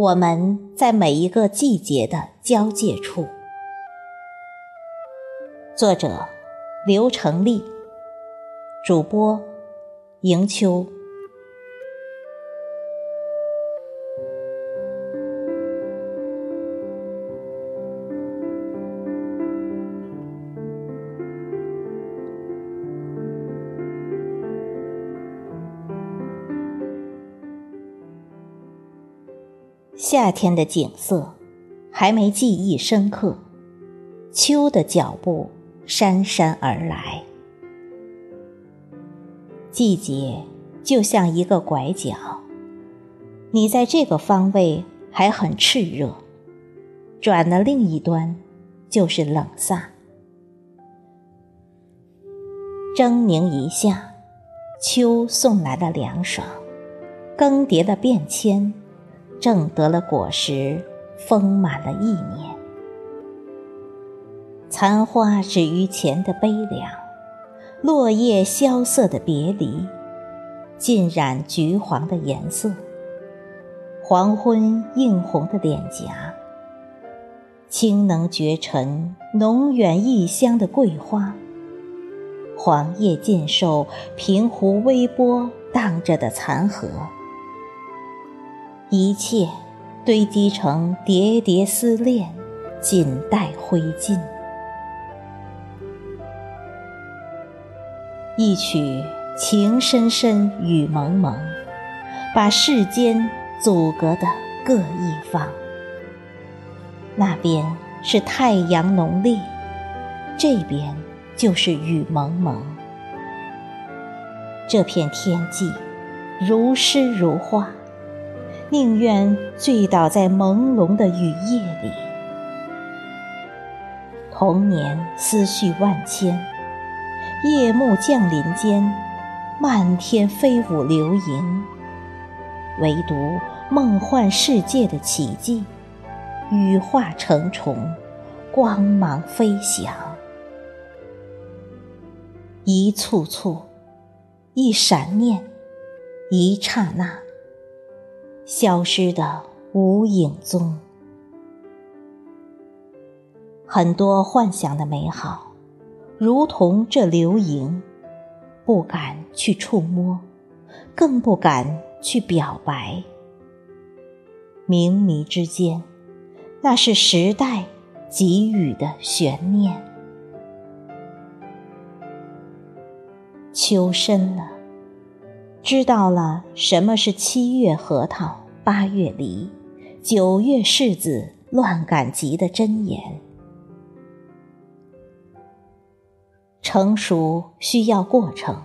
我们在每一个季节的交界处。作者：刘成立，主播：迎秋。夏天的景色还没记忆深刻，秋的脚步姗姗而来。季节就像一个拐角，你在这个方位还很炽热，转了另一端就是冷飒。狰狞一下，秋送来了凉爽，更迭了变迁。正得了果实，丰满了一年。残花止于前的悲凉，落叶萧瑟的别离，浸染橘黄的颜色。黄昏映红的脸颊，清能绝尘浓远异香的桂花，黄叶尽收平湖微波荡着的残荷。一切堆积成叠叠思恋，仅待灰烬。一曲情深深雨蒙蒙，把世间阻隔的各一方。那边是太阳浓烈，这边就是雨蒙蒙。这片天际如诗如画。宁愿醉倒在朦胧的雨夜里。童年思绪万千，夜幕降临间，漫天飞舞流萤。唯独梦幻世界的奇迹，羽化成虫，光芒飞翔。一簇簇，一闪念，一刹那。消失的无影踪，很多幻想的美好，如同这流萤，不敢去触摸，更不敢去表白。冥迷之间，那是时代给予的悬念。秋深了。知道了什么是七月核桃八月梨，九月柿子乱赶集的真言。成熟需要过程，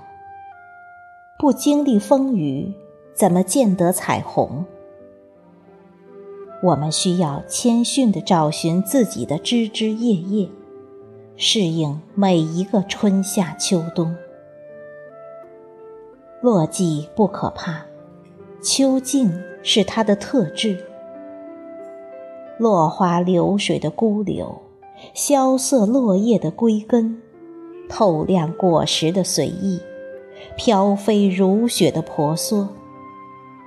不经历风雨，怎么见得彩虹？我们需要谦逊地找寻自己的枝枝叶叶，适应每一个春夏秋冬。落寂不可怕，秋静是它的特质。落花流水的孤柳，萧瑟落叶的归根，透亮果实的随意，飘飞如雪的婆娑，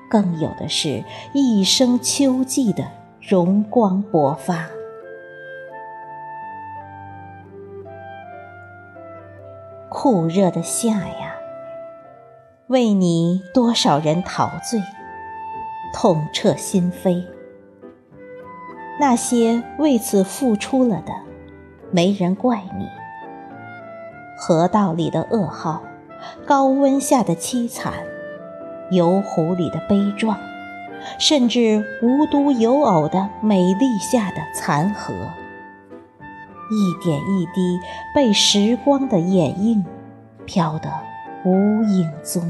更有的是一生秋季的荣光勃发。酷热的夏呀！为你多少人陶醉，痛彻心扉。那些为此付出了的，没人怪你。河道里的噩耗，高温下的凄惨，油壶里的悲壮，甚至无独有偶的美丽下的残荷，一点一滴被时光的掩映，飘得。无影踪。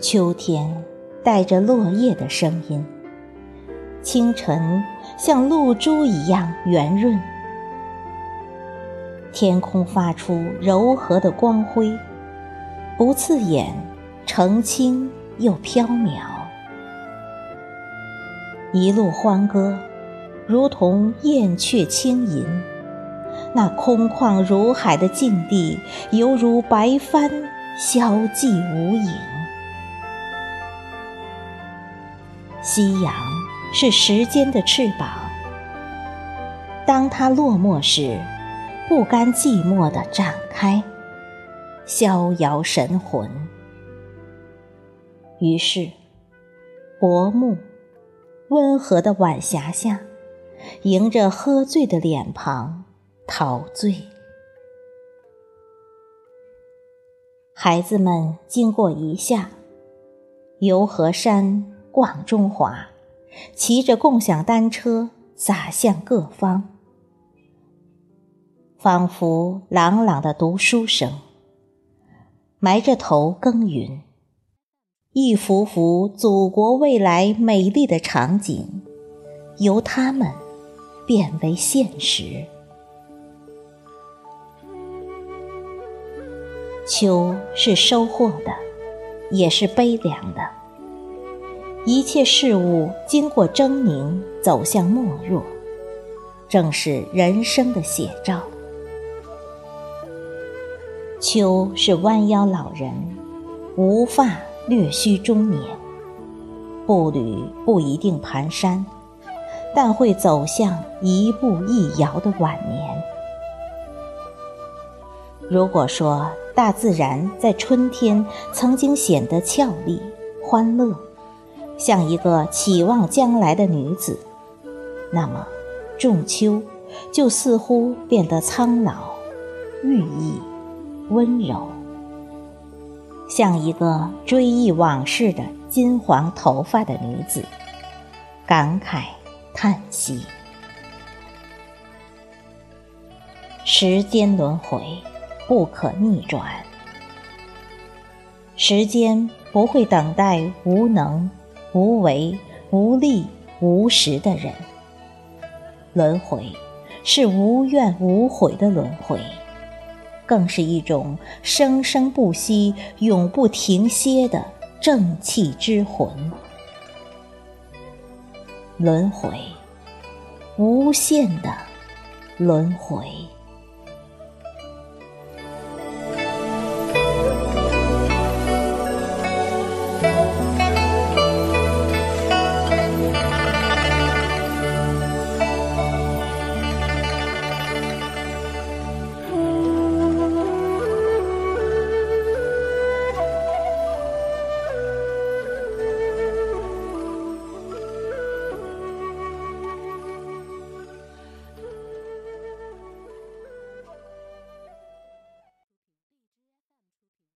秋天带着落叶的声音，清晨像露珠一样圆润，天空发出柔和的光辉，不刺眼，澄清又飘渺。一路欢歌，如同燕雀轻吟。那空旷如海的境地，犹如白帆，消寂无影。夕阳是时间的翅膀，当它落寞时，不甘寂寞地展开，逍遥神魂。于是，薄暮，温和的晚霞下，迎着喝醉的脸庞，陶醉。孩子们经过一下，游河山，逛中华，骑着共享单车，洒向各方，仿佛朗朗的读书声。埋着头耕耘，一幅幅祖国未来美丽的场景，由他们变为现实。秋是收获的，也是悲凉的。一切事物经过狰狞，走向没落，正是人生的写照。秋是弯腰老人，无发略须中年，步履不一定蹒跚，但会走向一步一摇的晚年。如果说，大自然在春天曾经显得俏丽、欢乐，像一个期望将来的女子，那么仲秋就似乎变得苍老、寓意、温柔，像一个追忆往事的金黄头发的女子，感慨叹息，时间轮回。不可逆转，时间不会等待无能、无为、无力、无识的人。轮回是无怨无悔的轮回，更是一种生生不息、永不停歇的正气之魂。轮回，无限的轮回。